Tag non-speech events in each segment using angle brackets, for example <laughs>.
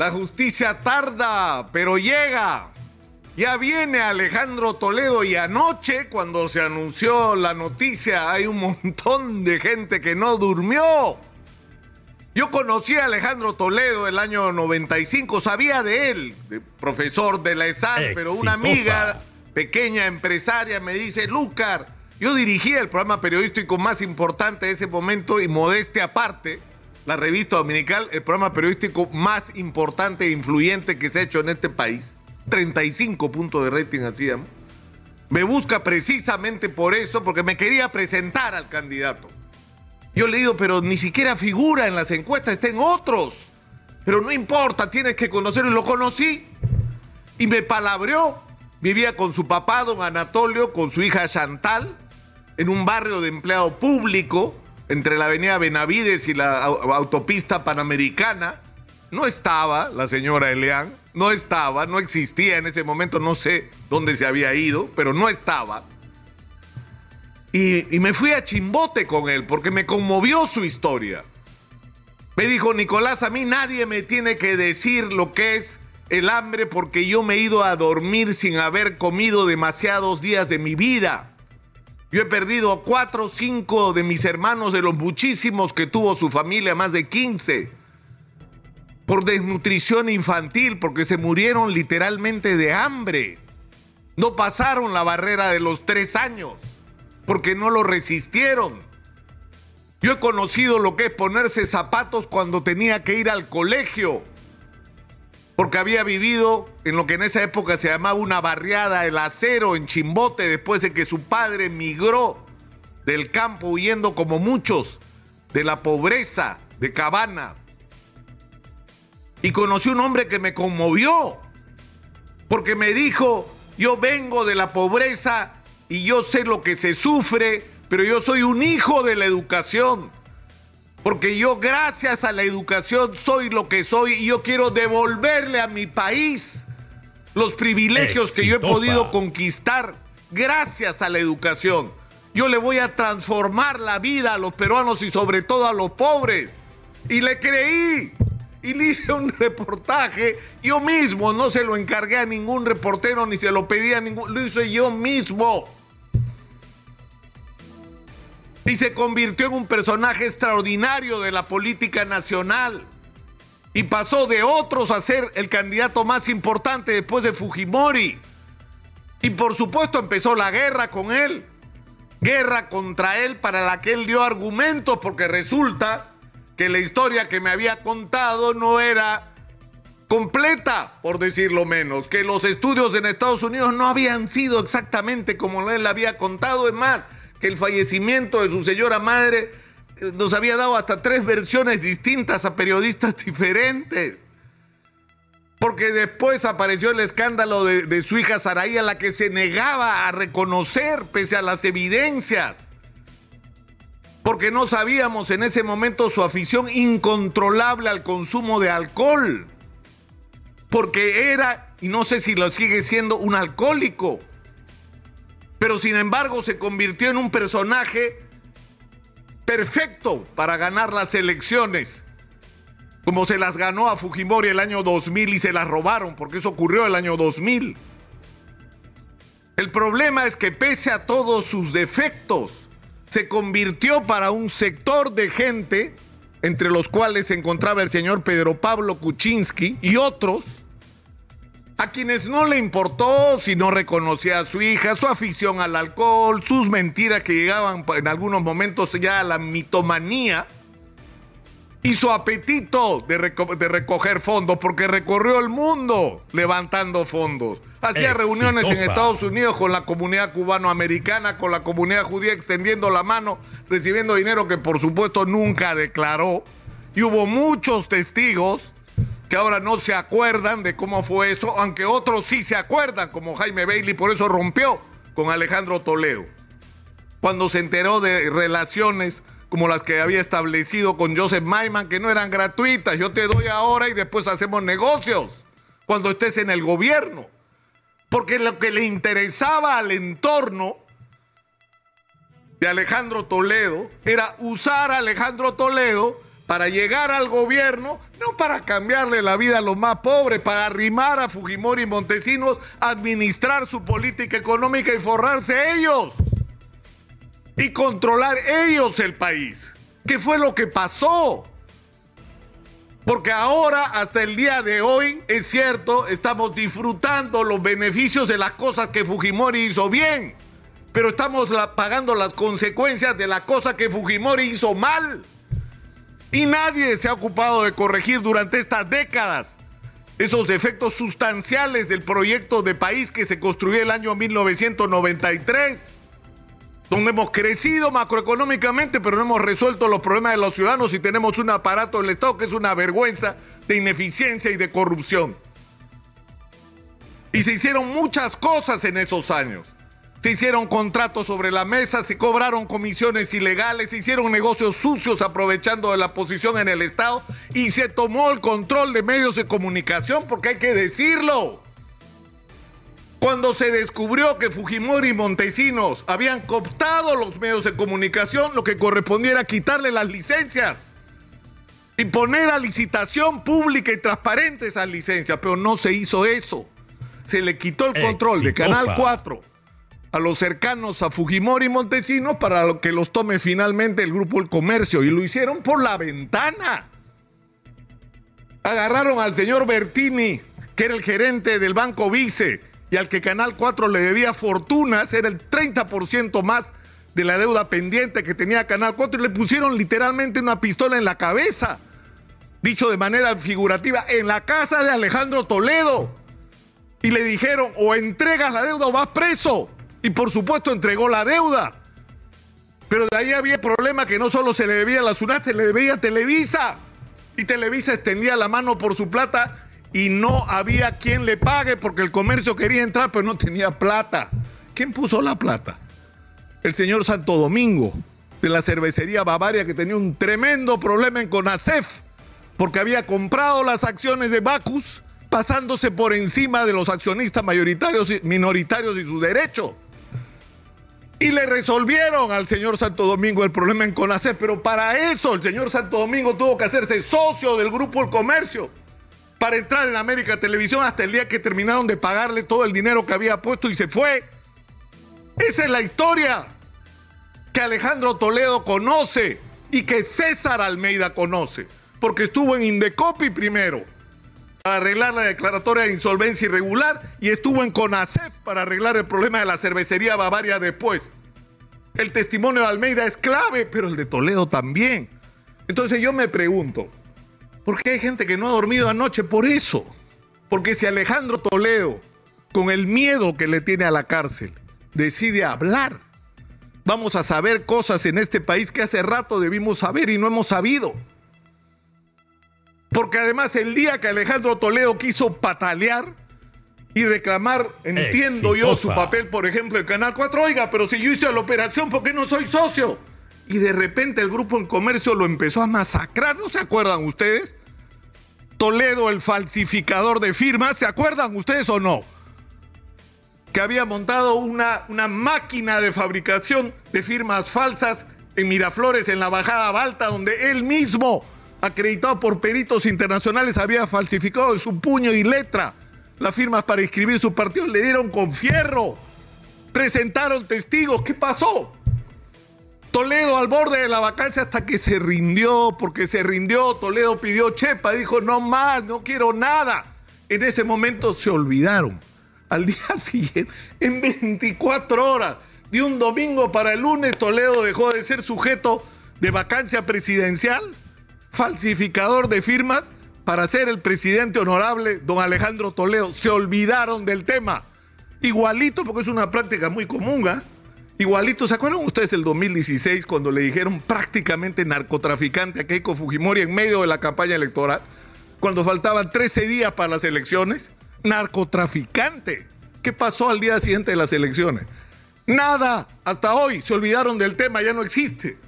La justicia tarda, pero llega. Ya viene Alejandro Toledo y anoche cuando se anunció la noticia hay un montón de gente que no durmió. Yo conocí a Alejandro Toledo el año 95, sabía de él, profesor de la ESAL, pero una amiga, pequeña empresaria, me dice, Lucar, yo dirigía el programa periodístico más importante de ese momento y modeste aparte, la revista dominical, el programa periodístico más importante e influyente que se ha hecho en este país. 35 puntos de rating hacíamos. Me busca precisamente por eso, porque me quería presentar al candidato. Yo le digo, pero ni siquiera figura en las encuestas, está en otros. Pero no importa, tienes que conocerlo. Y lo conocí. Y me palabreó. Vivía con su papá, don Anatolio, con su hija Chantal, en un barrio de empleado público entre la avenida Benavides y la autopista panamericana. No estaba la señora Eleán, no estaba, no existía en ese momento, no sé dónde se había ido, pero no estaba. Y, me fui a chimbote con él porque me conmovió su historia. Me dijo, Nicolás, a mí nadie me tiene que decir lo que es el hambre porque yo me he ido a dormir sin haber comido demasiados días de mi vida. Yo he perdido cuatro o cinco de mis hermanos de los muchísimos que tuvo su familia, más de 15, por desnutrición infantil, porque se murieron literalmente de hambre. No pasaron la barrera de los tres años, porque no lo resistieron. Yo he conocido lo que es ponerse zapatos cuando tenía que ir al colegio porque había vivido en lo que en esa época se llamaba una barriada, el acero en Chimbote, después de que su padre emigró del campo huyendo como muchos de la pobreza de Cabana. Y conocí un hombre que me conmovió, porque me dijo, yo vengo de la pobreza y yo sé lo que se sufre, pero yo soy un hijo de la educación. Porque yo gracias a la educación soy lo que soy y yo quiero devolverle a mi país los privilegios que yo he podido conquistar gracias a la educación. Yo le voy a transformar la vida a los peruanos y sobre todo a los pobres. Y le creí. Y le hice un <laughs> reportaje yo mismo, no se lo encargué a ningún reportero ni se lo pedí a ningún, lo hice yo mismo y se convirtió en un personaje extraordinario de la política nacional. Y pasó de otros a ser el candidato más importante después de Fujimori. Y por supuesto empezó la guerra con él. Guerra contra él para la que él dio argumentos porque resulta que la historia que me había contado no era completa, por decirlo menos, que los estudios en Estados Unidos no habían sido exactamente como él había contado, es más, que el fallecimiento de su señora madre eh, nos había dado hasta tres versiones distintas a periodistas <laughs> diferentes. Porque después apareció el escándalo de, su hija Saraí, a la que se negaba a reconocer pese a las evidencias. Porque no sabíamos en ese momento su afición incontrolable al consumo de alcohol. Porque era, y no sé si lo sigue siendo, un alcohólico pero sin embargo se convirtió en un personaje perfecto para ganar las elecciones, como se las ganó a Fujimori el año 2000 y se las robaron, porque eso ocurrió el año 2000. El problema es que pese a todos sus defectos, se convirtió para un sector de gente, entre los cuales se encontraba el señor Pedro Pablo Kuczynski y otros, a quienes no le importó si no reconocía a su hija, su afición al alcohol, sus mentiras que llegaban en algunos momentos ya a la mitomanía y su apetito de, recoger fondos, porque recorrió el mundo levantando fondos. Hacía reuniones en Estados Unidos con la comunidad cubanoamericana, con la comunidad judía, extendiendo la mano, recibiendo dinero que por supuesto nunca declaró. Y hubo muchos testigos que ahora no se acuerdan de cómo fue eso, aunque otros sí se acuerdan, como Jaime Bailey, por eso rompió con Alejandro Toledo. Cuando se enteró de relaciones como las que había establecido con Joseph Maiman, que no eran gratuitas, yo te doy ahora y después hacemos negocios cuando estés en el gobierno. Porque lo que le interesaba al entorno de Alejandro Toledo era usar a Alejandro Toledo para llegar al gobierno, no para cambiarle la vida a los más pobres, para arrimar a Fujimori y Montesinos, administrar su política económica y forrarse ellos. Y controlar ellos el país. ¿Qué fue lo que pasó? Porque ahora, hasta el día de hoy, es cierto, estamos disfrutando los beneficios de las cosas que Fujimori hizo bien, pero estamos pagando las consecuencias de las cosas que Fujimori hizo mal. Y nadie se ha ocupado de corregir durante estas décadas esos defectos sustanciales del proyecto de país que se construyó el año 1993 donde hemos crecido macroeconómicamente, pero no hemos resuelto los problemas de los ciudadanos y tenemos un aparato del Estado que es una vergüenza de ineficiencia y de corrupción. Y se hicieron muchas cosas en esos años. Se hicieron contratos sobre la mesa, se cobraron comisiones ilegales, se hicieron negocios sucios aprovechando de la posición en el Estado y se tomó el control de medios de comunicación, porque hay que decirlo. Cuando se descubrió que Fujimori y Montesinos habían cooptado los medios de comunicación, lo que correspondía era quitarle las licencias y poner a licitación pública y transparente esas licencias, pero no se hizo eso. Se le quitó el control de Canal 4 a los cercanos a Fujimori y Montesinos para que los tome finalmente el Grupo El Comercio y lo hicieron por la ventana. Agarraron al señor Bertini, que era el gerente del Banco Vice, y al que Canal 4 le debía fortunas, era el 30% más de la deuda pendiente que tenía Canal 4 y le pusieron literalmente una pistola en la cabeza, dicho de manera figurativa, en la casa de Alejandro Toledo. Y le dijeron, o entregas la deuda o vas preso. Y por supuesto entregó la deuda. Pero de ahí había el problema que no solo se le debía a la SUNAT, se le debía a Televisa. Y Televisa extendía la mano por su plata y no había quien le pague porque el comercio quería entrar, pero no tenía plata. ¿Quién puso la plata? El señor Santo Domingo, de la cervecería Bavaria, que tenía un tremendo problema en Conacef, porque había comprado las acciones de Bacus, pasándose por encima de los accionistas mayoritarios y minoritarios y su derecho. Y le resolvieron al señor Santo Domingo el problema en Conacef, pero para eso el señor Santo Domingo tuvo que hacerse socio del grupo El Comercio para entrar en América Televisión hasta el día que terminaron de pagarle todo el dinero que había puesto y se fue. Esa es la historia que Alejandro Toledo conoce y que César Almeida conoce, porque estuvo en Indecopi primero para arreglar la declaratoria de insolvencia irregular y estuvo en CONACEF para arreglar el problema de la cervecería Bavaria después. El testimonio de Almeida es clave, pero el de Toledo también. Entonces yo me pregunto, porque hay gente que no ha dormido anoche por eso. Porque si Alejandro Toledo, con el miedo que le tiene a la cárcel, decide hablar, vamos a saber cosas en este país que hace rato debimos saber y no hemos sabido. Porque además el día que Alejandro Toledo quiso patalear y reclamar, entiendo yo, su papel, por ejemplo, en Canal 4, oiga, pero si yo hice la operación, ¿por qué no soy socio? Y de repente el grupo en comercio lo empezó a masacrar, ¿no se acuerdan ustedes? Toledo, el falsificador de firmas, ¿se acuerdan ustedes o no? Que había montado una, una máquina de fabricación de firmas falsas en Miraflores, en la Bajada Balta, donde él mismo, acreditado por peritos internacionales, había falsificado en su puño y letra las firmas para inscribir su partido. Le dieron con fierro, presentaron testigos. ¿Qué pasó? Toledo al borde de la vacancia hasta que se rindió, porque se rindió, Toledo pidió chepa, dijo, no más, no quiero nada. En ese momento se olvidaron. Al día <laughs> siguiente, en 24 horas, de un domingo para el lunes, Toledo dejó de ser sujeto de vacancia presidencial, falsificador de firmas, para ser el presidente honorable, don Alejandro Toledo. Se olvidaron del tema. Igualito, porque es una práctica muy común, ¿ah? Igualito, ¿se acuerdan ustedes el 2016 cuando le dijeron prácticamente narcotraficante a Keiko Fujimori en medio de la campaña electoral? Cuando faltaban 13 días para las elecciones. Narcotraficante. ¿Qué pasó al día siguiente de las elecciones? Nada. Hasta hoy se olvidaron del tema, ya no existe.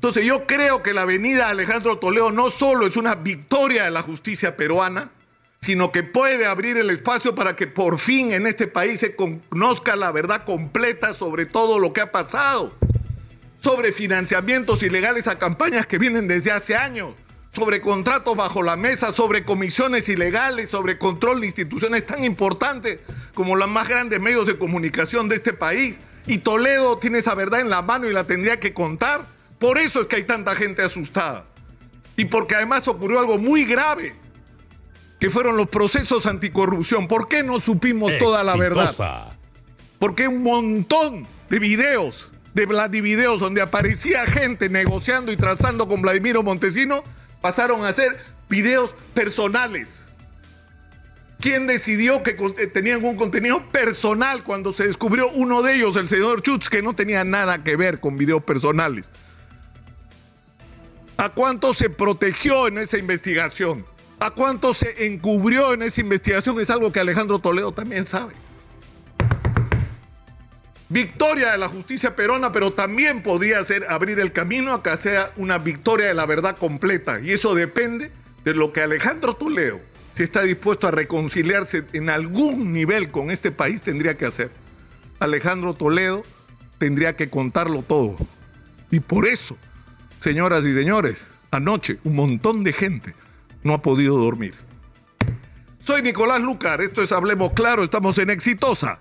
Entonces yo creo que la venida Alejandro Toledo no solo es una victoria de la justicia peruana, sino que puede abrir el espacio para que por fin en este país se conozca la verdad completa sobre todo lo que ha pasado. sobre financiamientos ilegales a campañas que vienen desde hace años, sobre contratos bajo la mesa, sobre comisiones ilegales, sobre control de instituciones tan importantes como los más grandes medios de comunicación de este país. Y Toledo tiene esa verdad en la mano y la tendría que contar. Por eso es que hay tanta gente asustada. Y porque además ocurrió algo muy grave, que fueron los procesos anticorrupción. ¿Por qué no supimos toda la verdad? Porque un montón de videos, de Vladivideos, donde aparecía gente negociando y trazando con Vladimiro Montesino, pasaron a ser videos personales. ¿Quién decidió que eh, tenían un contenido personal cuando se descubrió uno de ellos, el señor Schutz, que no tenía nada que ver con videos personales? ¿A cuánto se protegió en esa investigación? ¿A cuánto se encubrió en esa investigación? Es algo que Alejandro Toledo también sabe. Victoria de la justicia perona, pero también podría ser abrir el camino a que sea una victoria de la verdad completa. Y eso depende de lo que Alejandro Toledo, si está dispuesto a reconciliarse en algún nivel con este país, tendría que hacer. Alejandro Toledo tendría que contarlo todo. Y por eso, señoras y señores, anoche un montón de gente no ha podido dormir. Soy Nicolás Lucar, esto es Hablemos Claro, estamos en Exitosa